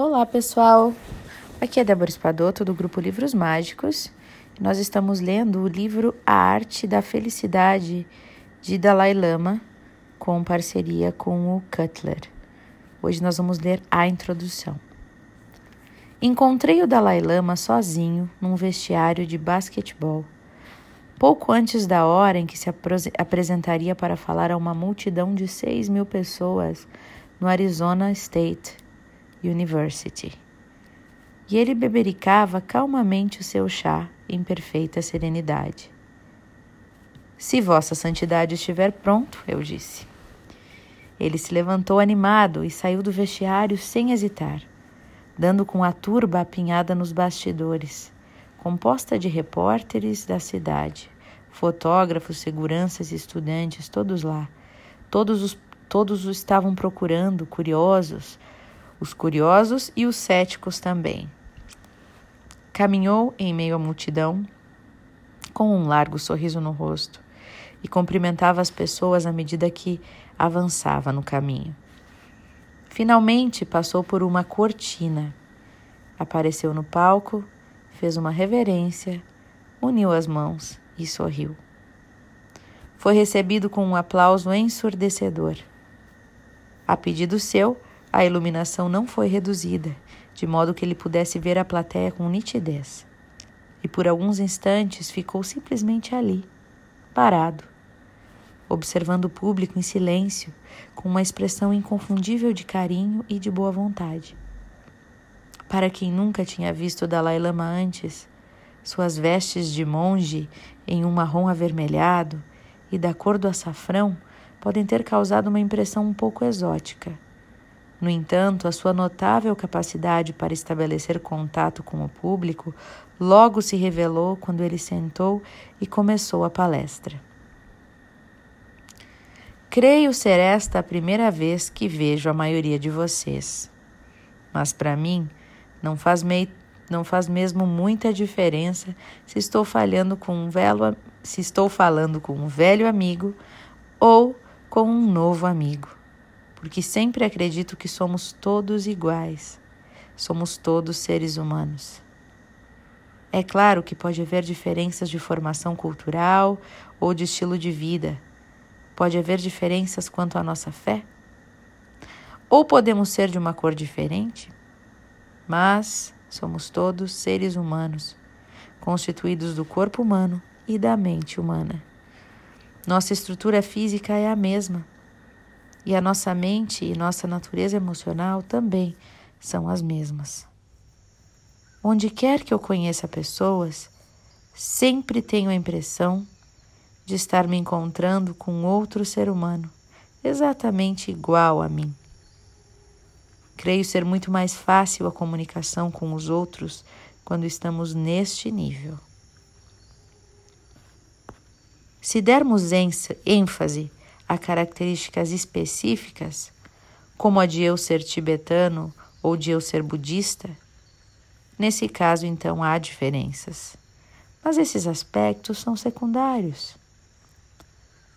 Olá, pessoal! Aqui é Débora Espadoto, do grupo Livros Mágicos. Nós estamos lendo o livro A Arte da Felicidade, de Dalai Lama, com parceria com o Cutler. Hoje nós vamos ler a introdução. Encontrei o Dalai Lama sozinho num vestiário de basquetebol, pouco antes da hora em que se apresentaria para falar a uma multidão de 6 mil pessoas no Arizona State University. E ele bebericava calmamente o seu chá em perfeita serenidade. Se Vossa Santidade estiver pronto, eu disse. Ele se levantou animado e saiu do vestiário sem hesitar, dando com a turba apinhada nos bastidores, composta de repórteres da cidade, fotógrafos, seguranças e estudantes, todos lá. Todos os todos o estavam procurando, curiosos, os curiosos e os céticos também. Caminhou em meio à multidão, com um largo sorriso no rosto, e cumprimentava as pessoas à medida que avançava no caminho. Finalmente passou por uma cortina, apareceu no palco, fez uma reverência, uniu as mãos e sorriu. Foi recebido com um aplauso ensurdecedor. A pedido seu, a iluminação não foi reduzida, de modo que ele pudesse ver a plateia com nitidez. E por alguns instantes ficou simplesmente ali, parado, observando o público em silêncio, com uma expressão inconfundível de carinho e de boa vontade. Para quem nunca tinha visto Dalai Lama antes, suas vestes de monge em um marrom avermelhado e da cor do açafrão podem ter causado uma impressão um pouco exótica. No entanto, a sua notável capacidade para estabelecer contato com o público logo se revelou quando ele sentou e começou a palestra. Creio ser esta a primeira vez que vejo a maioria de vocês, mas para mim não faz, mei, não faz mesmo muita diferença se estou falhando com um velho, se estou falando com um velho amigo ou com um novo amigo porque sempre acredito que somos todos iguais, somos todos seres humanos. É claro que pode haver diferenças de formação cultural ou de estilo de vida, pode haver diferenças quanto à nossa fé, ou podemos ser de uma cor diferente, mas somos todos seres humanos, constituídos do corpo humano e da mente humana. Nossa estrutura física é a mesma e a nossa mente e nossa natureza emocional também são as mesmas. Onde quer que eu conheça pessoas, sempre tenho a impressão de estar me encontrando com outro ser humano exatamente igual a mim. Creio ser muito mais fácil a comunicação com os outros quando estamos neste nível. Se dermos ênfase a características específicas, como a de eu ser tibetano ou de eu ser budista, nesse caso então há diferenças. Mas esses aspectos são secundários.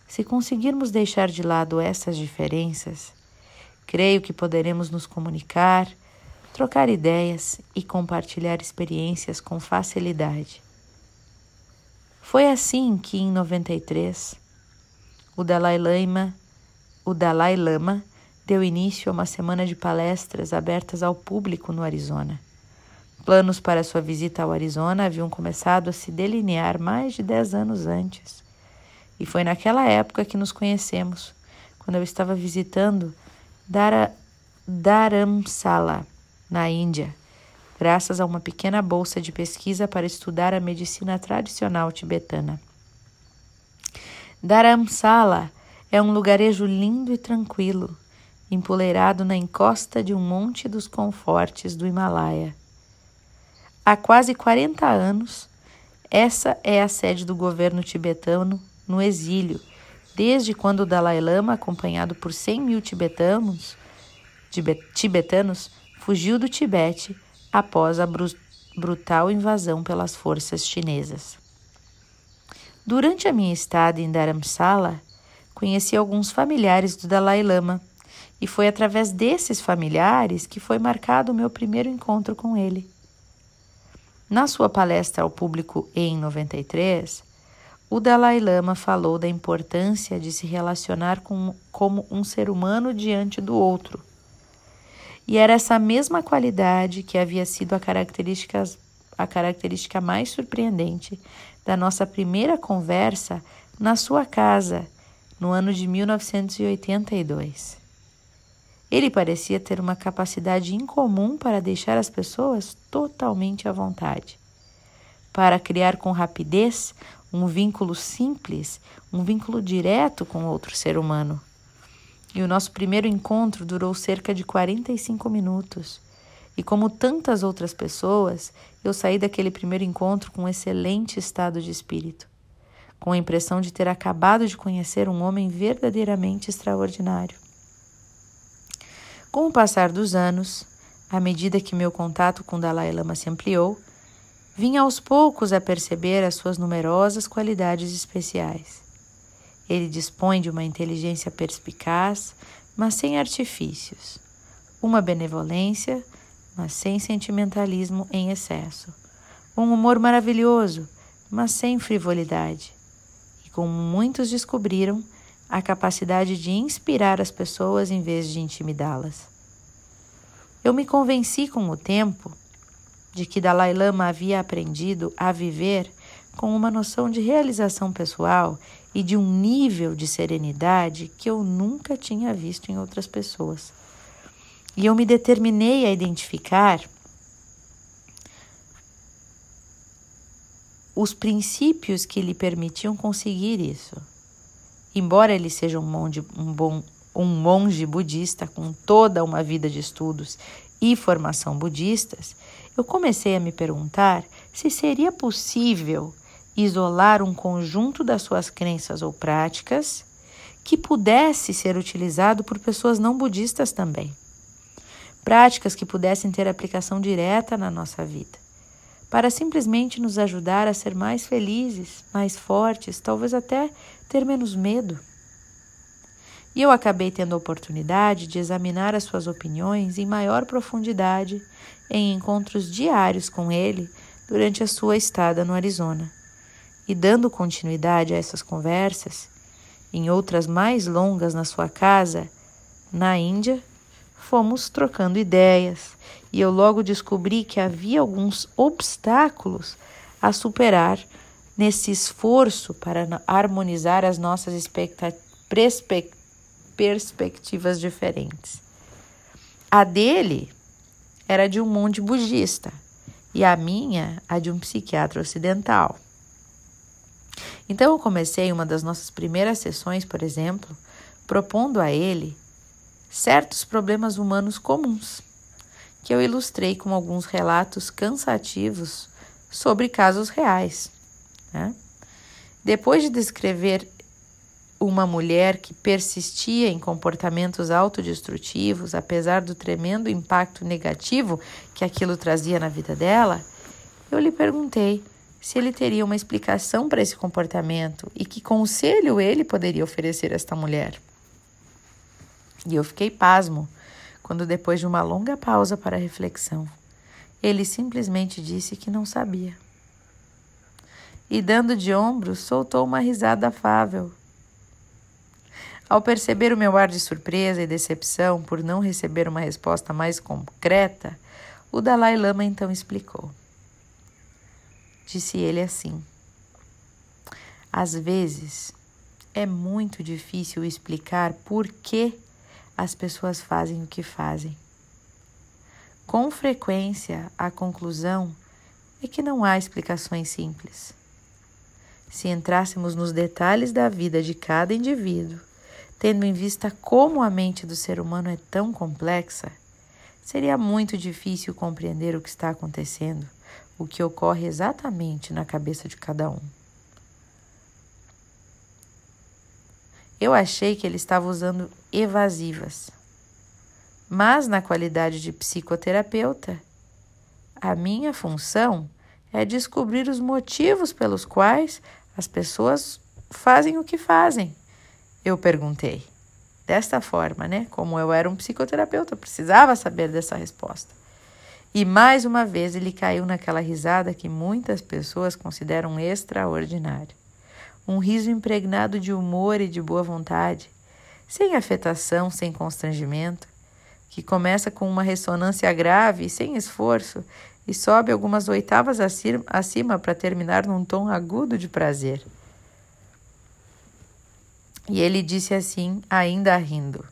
Se conseguirmos deixar de lado essas diferenças, creio que poderemos nos comunicar, trocar ideias e compartilhar experiências com facilidade. Foi assim que, em 93, o Dalai Lama, o Dalai Lama deu início a uma semana de palestras abertas ao público no Arizona. Planos para sua visita ao Arizona haviam começado a se delinear mais de dez anos antes. E foi naquela época que nos conhecemos, quando eu estava visitando Dara, Dharamsala, na Índia, graças a uma pequena bolsa de pesquisa para estudar a medicina tradicional tibetana. Dharamsala é um lugarejo lindo e tranquilo, empoleirado na encosta de um monte dos confortes do Himalaia. Há quase 40 anos, essa é a sede do governo tibetano no exílio, desde quando o Dalai Lama, acompanhado por 100 mil tibetanos, tibetanos fugiu do Tibete após a brutal invasão pelas forças chinesas. Durante a minha estada em Dharamsala, conheci alguns familiares do Dalai Lama E foi através desses familiares que foi marcado o meu primeiro encontro com ele. Na sua palestra ao público em 93, o Dalai Lama falou da importância de se relacionar com, como um ser humano diante do outro. E era essa mesma qualidade que havia sido a característica, a característica mais surpreendente da nossa primeira conversa na sua casa, no ano de 1982. Ele parecia ter uma capacidade incomum para deixar as pessoas totalmente à vontade, para criar com rapidez um vínculo simples, um vínculo direto com outro ser humano. E o nosso primeiro encontro durou cerca de 45 minutos. E como tantas outras pessoas, eu saí daquele primeiro encontro com um excelente estado de espírito, com a impressão de ter acabado de conhecer um homem verdadeiramente extraordinário. Com o passar dos anos, à medida que meu contato com Dalai Lama se ampliou, vim aos poucos a perceber as suas numerosas qualidades especiais. Ele dispõe de uma inteligência perspicaz, mas sem artifícios, uma benevolência, mas sem sentimentalismo em excesso, um humor maravilhoso, mas sem frivolidade, e como muitos descobriram, a capacidade de inspirar as pessoas em vez de intimidá-las. Eu me convenci com o tempo de que Dalai Lama havia aprendido a viver com uma noção de realização pessoal e de um nível de serenidade que eu nunca tinha visto em outras pessoas. E eu me determinei a identificar os princípios que lhe permitiam conseguir isso. Embora ele seja um monge, um, bom, um monge budista com toda uma vida de estudos e formação budistas, eu comecei a me perguntar se seria possível isolar um conjunto das suas crenças ou práticas que pudesse ser utilizado por pessoas não budistas também. Práticas que pudessem ter aplicação direta na nossa vida, para simplesmente nos ajudar a ser mais felizes, mais fortes, talvez até ter menos medo. E eu acabei tendo a oportunidade de examinar as suas opiniões em maior profundidade em encontros diários com ele durante a sua estada no Arizona. E dando continuidade a essas conversas, em outras mais longas na sua casa, na Índia, fomos trocando ideias e eu logo descobri que havia alguns obstáculos a superar nesse esforço para harmonizar as nossas perspectivas diferentes. A dele era de um monte budista e a minha a de um psiquiatra ocidental. Então eu comecei uma das nossas primeiras sessões, por exemplo, propondo a ele certos problemas humanos comuns, que eu ilustrei com alguns relatos cansativos sobre casos reais. Né? Depois de descrever uma mulher que persistia em comportamentos autodestrutivos, apesar do tremendo impacto negativo que aquilo trazia na vida dela, eu lhe perguntei se ele teria uma explicação para esse comportamento e que conselho ele poderia oferecer a esta mulher. E eu fiquei pasmo quando, depois de uma longa pausa para reflexão, ele simplesmente disse que não sabia e, dando de ombros, soltou uma risada afável. Ao perceber o meu ar de surpresa e decepção por não receber uma resposta mais concreta, o Dalai Lama então explicou. Disse ele assim: Às vezes é muito difícil explicar por que as pessoas fazem o que fazem. Com frequência, a conclusão é que não há explicações simples. Se entrássemos nos detalhes da vida de cada indivíduo, tendo em vista como a mente do ser humano é tão complexa, seria muito difícil compreender o que está acontecendo, o que ocorre exatamente na cabeça de cada um. Eu achei que ele estava usando evasivas, mas na qualidade de psicoterapeuta, a minha função é descobrir os motivos pelos quais as pessoas fazem o que fazem? Eu perguntei. desta forma, né? Como eu era um psicoterapeuta, eu precisava saber dessa resposta. E mais uma vez ele caiu naquela risada que muitas pessoas consideram extraordinária. Um riso impregnado de humor e de boa vontade, sem afetação, sem constrangimento, que começa com uma ressonância grave sem esforço e sobe algumas oitavas acima para terminar num tom agudo de prazer. E ele disse assim, ainda rindo: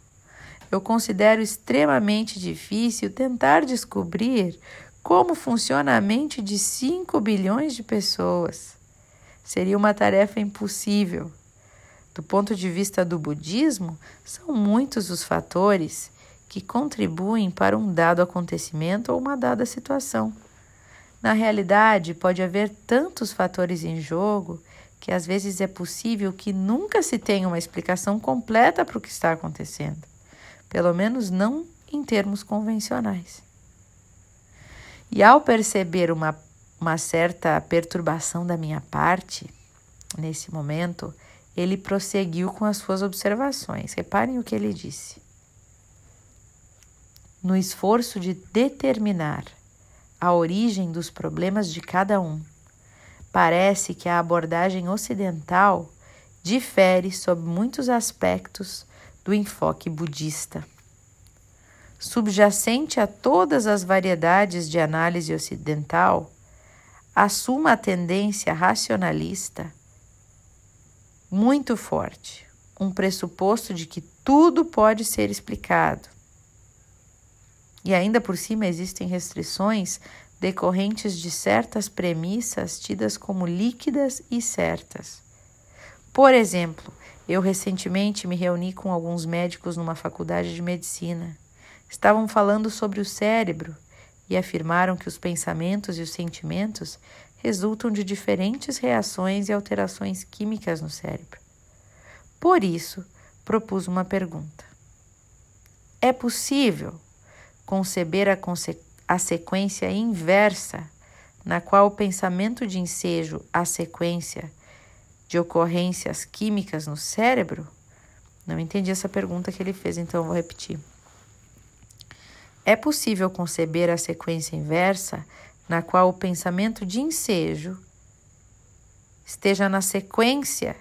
Eu considero extremamente difícil tentar descobrir como funciona a mente de 5 bilhões de pessoas. Seria uma tarefa impossível. Do ponto de vista do budismo, são muitos os fatores que contribuem para um dado acontecimento ou uma dada situação. Na realidade, pode haver tantos fatores em jogo que às vezes é possível que nunca se tenha uma explicação completa para o que está acontecendo, pelo menos não em termos convencionais. E ao perceber uma, uma certa perturbação da minha parte, nesse momento, ele prosseguiu com as suas observações. Reparem o que ele disse. No esforço de determinar a origem dos problemas de cada um, Parece que a abordagem ocidental difere sob muitos aspectos do enfoque budista. Subjacente a todas as variedades de análise ocidental, assuma a tendência racionalista muito forte, um pressuposto de que tudo pode ser explicado. E ainda por cima existem restrições decorrentes de certas premissas tidas como líquidas e certas. Por exemplo, eu recentemente me reuni com alguns médicos numa faculdade de medicina. Estavam falando sobre o cérebro e afirmaram que os pensamentos e os sentimentos resultam de diferentes reações e alterações químicas no cérebro. Por isso, propus uma pergunta: É possível conceber a a sequência inversa, na qual o pensamento de ensejo a sequência de ocorrências químicas no cérebro? Não entendi essa pergunta que ele fez, então vou repetir. É possível conceber a sequência inversa na qual o pensamento de ensejo esteja na sequência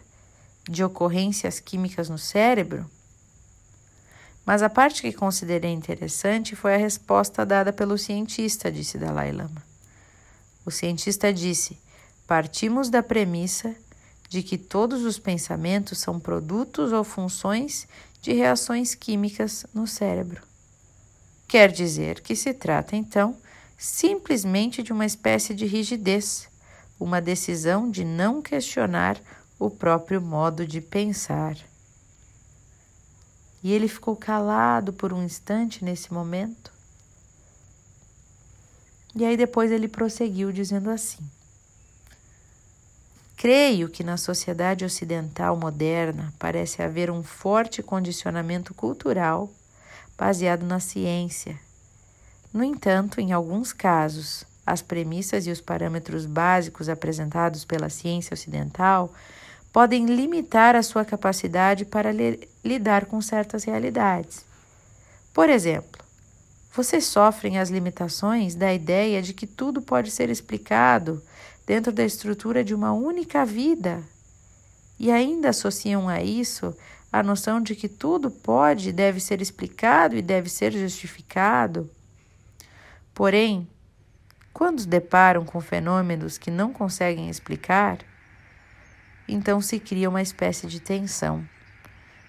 de ocorrências químicas no cérebro? Mas a parte que considerei interessante foi a resposta dada pelo cientista, disse Dalai Lama. O cientista disse: partimos da premissa de que todos os pensamentos são produtos ou funções de reações químicas no cérebro. Quer dizer que se trata, então, simplesmente de uma espécie de rigidez, uma decisão de não questionar o próprio modo de pensar. E ele ficou calado por um instante nesse momento. E aí depois ele prosseguiu dizendo assim: Creio que na sociedade ocidental moderna parece haver um forte condicionamento cultural baseado na ciência. No entanto, em alguns casos, as premissas e os parâmetros básicos apresentados pela ciência ocidental podem limitar a sua capacidade para li lidar com certas realidades. Por exemplo, vocês sofrem as limitações da ideia de que tudo pode ser explicado dentro da estrutura de uma única vida e ainda associam a isso a noção de que tudo pode e deve ser explicado e deve ser justificado. Porém, quando deparam com fenômenos que não conseguem explicar, então se cria uma espécie de tensão.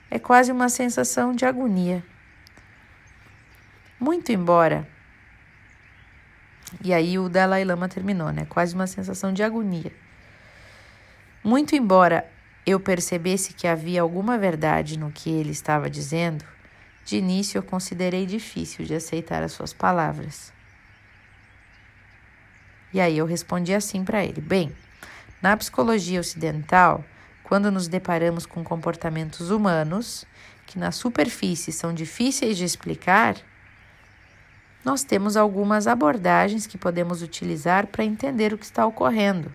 É quase uma sensação de agonia. Muito embora. E aí o Dalai Lama terminou, né? Quase uma sensação de agonia. Muito embora eu percebesse que havia alguma verdade no que ele estava dizendo, de início eu considerei difícil de aceitar as suas palavras. E aí eu respondi assim para ele: Bem, na psicologia ocidental, quando nos deparamos com comportamentos humanos que na superfície são difíceis de explicar, nós temos algumas abordagens que podemos utilizar para entender o que está ocorrendo.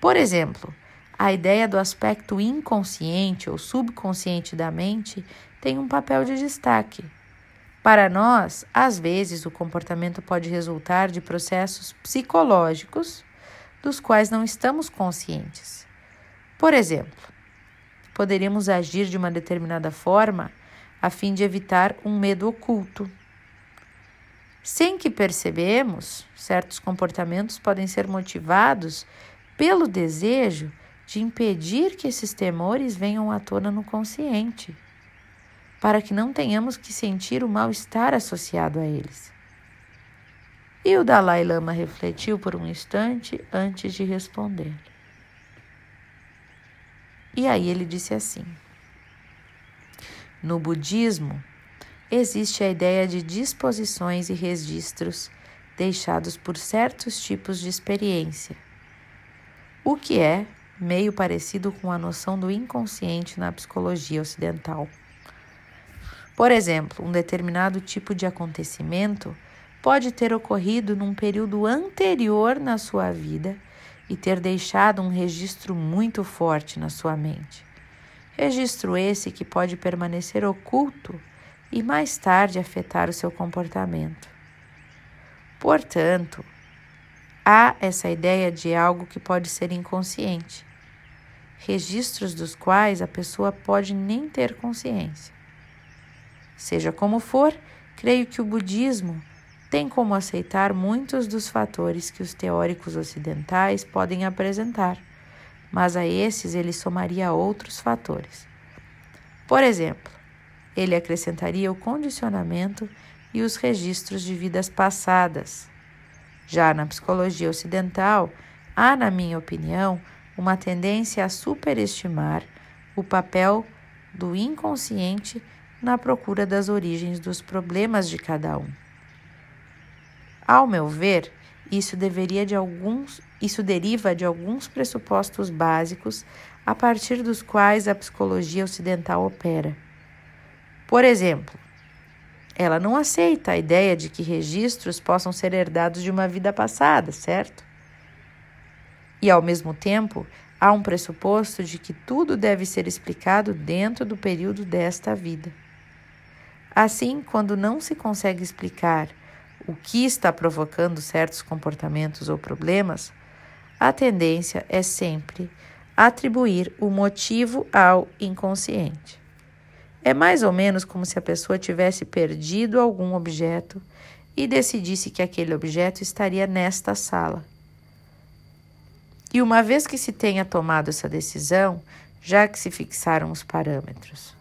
Por exemplo, a ideia do aspecto inconsciente ou subconsciente da mente tem um papel de destaque. Para nós, às vezes, o comportamento pode resultar de processos psicológicos dos quais não estamos conscientes. Por exemplo, poderíamos agir de uma determinada forma a fim de evitar um medo oculto. Sem que percebemos, certos comportamentos podem ser motivados pelo desejo de impedir que esses temores venham à tona no consciente, para que não tenhamos que sentir o mal-estar associado a eles. E o Dalai Lama refletiu por um instante antes de responder. E aí ele disse assim: No budismo, existe a ideia de disposições e registros deixados por certos tipos de experiência, o que é meio parecido com a noção do inconsciente na psicologia ocidental. Por exemplo, um determinado tipo de acontecimento pode ter ocorrido num período anterior na sua vida e ter deixado um registro muito forte na sua mente. Registro esse que pode permanecer oculto e mais tarde afetar o seu comportamento. Portanto, há essa ideia de algo que pode ser inconsciente, registros dos quais a pessoa pode nem ter consciência. Seja como for, creio que o budismo tem como aceitar muitos dos fatores que os teóricos ocidentais podem apresentar, mas a esses ele somaria outros fatores. Por exemplo, ele acrescentaria o condicionamento e os registros de vidas passadas. Já na psicologia ocidental, há, na minha opinião, uma tendência a superestimar o papel do inconsciente na procura das origens dos problemas de cada um. Ao meu ver, isso deveria de alguns, isso deriva de alguns pressupostos básicos a partir dos quais a psicologia ocidental opera. Por exemplo, ela não aceita a ideia de que registros possam ser herdados de uma vida passada, certo? E ao mesmo tempo, há um pressuposto de que tudo deve ser explicado dentro do período desta vida. Assim, quando não se consegue explicar o que está provocando certos comportamentos ou problemas, a tendência é sempre atribuir o motivo ao inconsciente. É mais ou menos como se a pessoa tivesse perdido algum objeto e decidisse que aquele objeto estaria nesta sala. E uma vez que se tenha tomado essa decisão, já que se fixaram os parâmetros.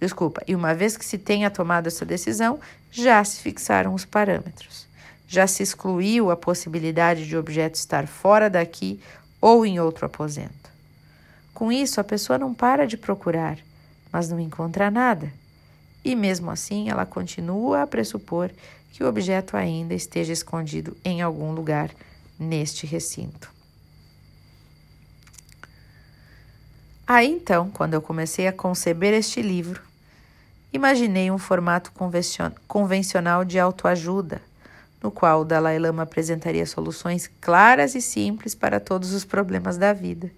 Desculpa, e uma vez que se tenha tomado essa decisão, já se fixaram os parâmetros. Já se excluiu a possibilidade de o objeto estar fora daqui ou em outro aposento. Com isso, a pessoa não para de procurar mas não encontra nada. E mesmo assim, ela continua a pressupor que o objeto ainda esteja escondido em algum lugar neste recinto. Aí então, quando eu comecei a conceber este livro, imaginei um formato convencional de autoajuda, no qual o Dalai Lama apresentaria soluções claras e simples para todos os problemas da vida.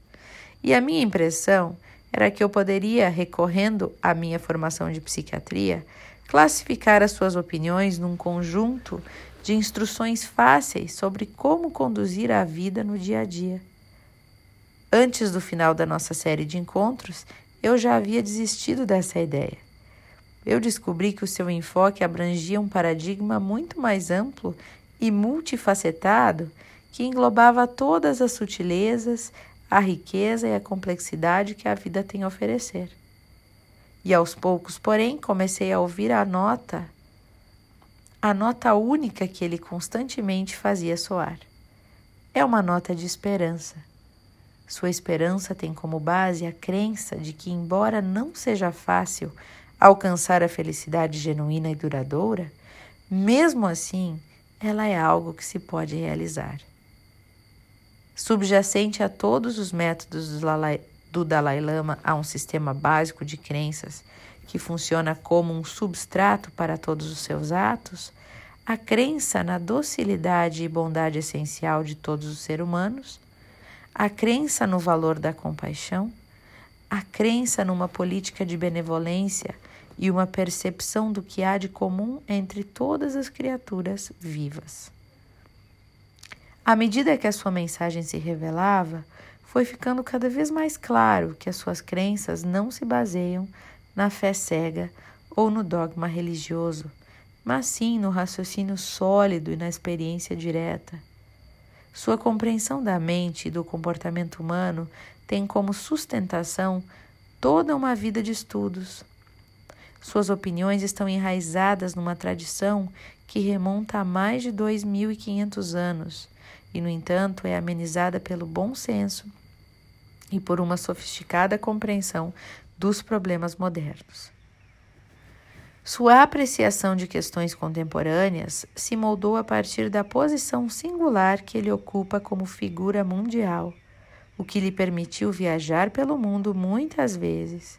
E a minha impressão era que eu poderia, recorrendo à minha formação de psiquiatria, classificar as suas opiniões num conjunto de instruções fáceis sobre como conduzir a vida no dia a dia. Antes do final da nossa série de encontros, eu já havia desistido dessa ideia. Eu descobri que o seu enfoque abrangia um paradigma muito mais amplo e multifacetado que englobava todas as sutilezas, a riqueza e a complexidade que a vida tem a oferecer. E aos poucos, porém, comecei a ouvir a nota, a nota única que ele constantemente fazia soar. É uma nota de esperança. Sua esperança tem como base a crença de que, embora não seja fácil alcançar a felicidade genuína e duradoura, mesmo assim, ela é algo que se pode realizar. Subjacente a todos os métodos do Dalai Lama há um sistema básico de crenças que funciona como um substrato para todos os seus atos, a crença na docilidade e bondade essencial de todos os seres humanos, a crença no valor da compaixão, a crença numa política de benevolência e uma percepção do que há de comum entre todas as criaturas vivas. À medida que a sua mensagem se revelava, foi ficando cada vez mais claro que as suas crenças não se baseiam na fé cega ou no dogma religioso, mas sim no raciocínio sólido e na experiência direta. Sua compreensão da mente e do comportamento humano tem como sustentação toda uma vida de estudos. Suas opiniões estão enraizadas numa tradição que remonta a mais de 2.500 anos e, no entanto, é amenizada pelo bom senso e por uma sofisticada compreensão dos problemas modernos. Sua apreciação de questões contemporâneas se moldou a partir da posição singular que ele ocupa como figura mundial, o que lhe permitiu viajar pelo mundo muitas vezes,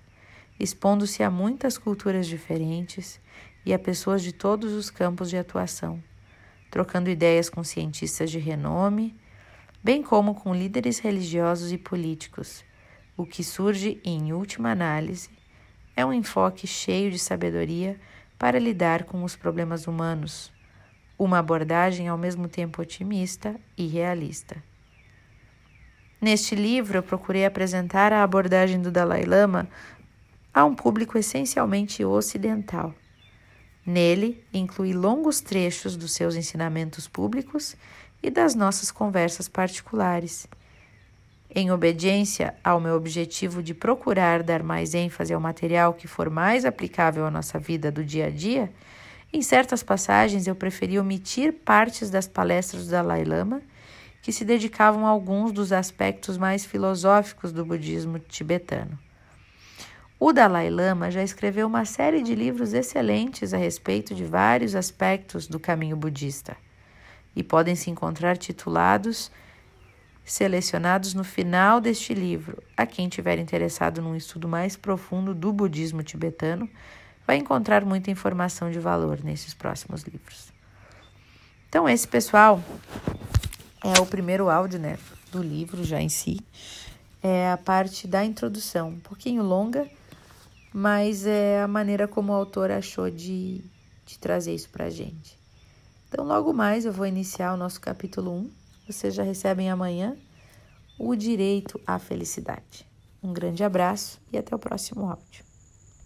expondo-se a muitas culturas diferentes e a pessoas de todos os campos de atuação, trocando ideias com cientistas de renome, bem como com líderes religiosos e políticos, o que surge, em última análise, é um enfoque cheio de sabedoria para lidar com os problemas humanos, uma abordagem ao mesmo tempo otimista e realista. Neste livro, eu procurei apresentar a abordagem do Dalai Lama a um público essencialmente ocidental. Nele, inclui longos trechos dos seus ensinamentos públicos e das nossas conversas particulares em obediência ao meu objetivo de procurar dar mais ênfase ao material que for mais aplicável à nossa vida do dia a dia, em certas passagens eu preferi omitir partes das palestras do Dalai Lama que se dedicavam a alguns dos aspectos mais filosóficos do budismo tibetano. O Dalai Lama já escreveu uma série de livros excelentes a respeito de vários aspectos do caminho budista e podem se encontrar titulados selecionados no final deste livro. A quem tiver interessado num estudo mais profundo do budismo tibetano, vai encontrar muita informação de valor nesses próximos livros. Então, esse pessoal é o primeiro áudio né, do livro já em si. É a parte da introdução, um pouquinho longa, mas é a maneira como o autor achou de, de trazer isso para a gente. Então, logo mais eu vou iniciar o nosso capítulo 1 vocês já recebem amanhã o direito à felicidade. Um grande abraço e até o próximo áudio.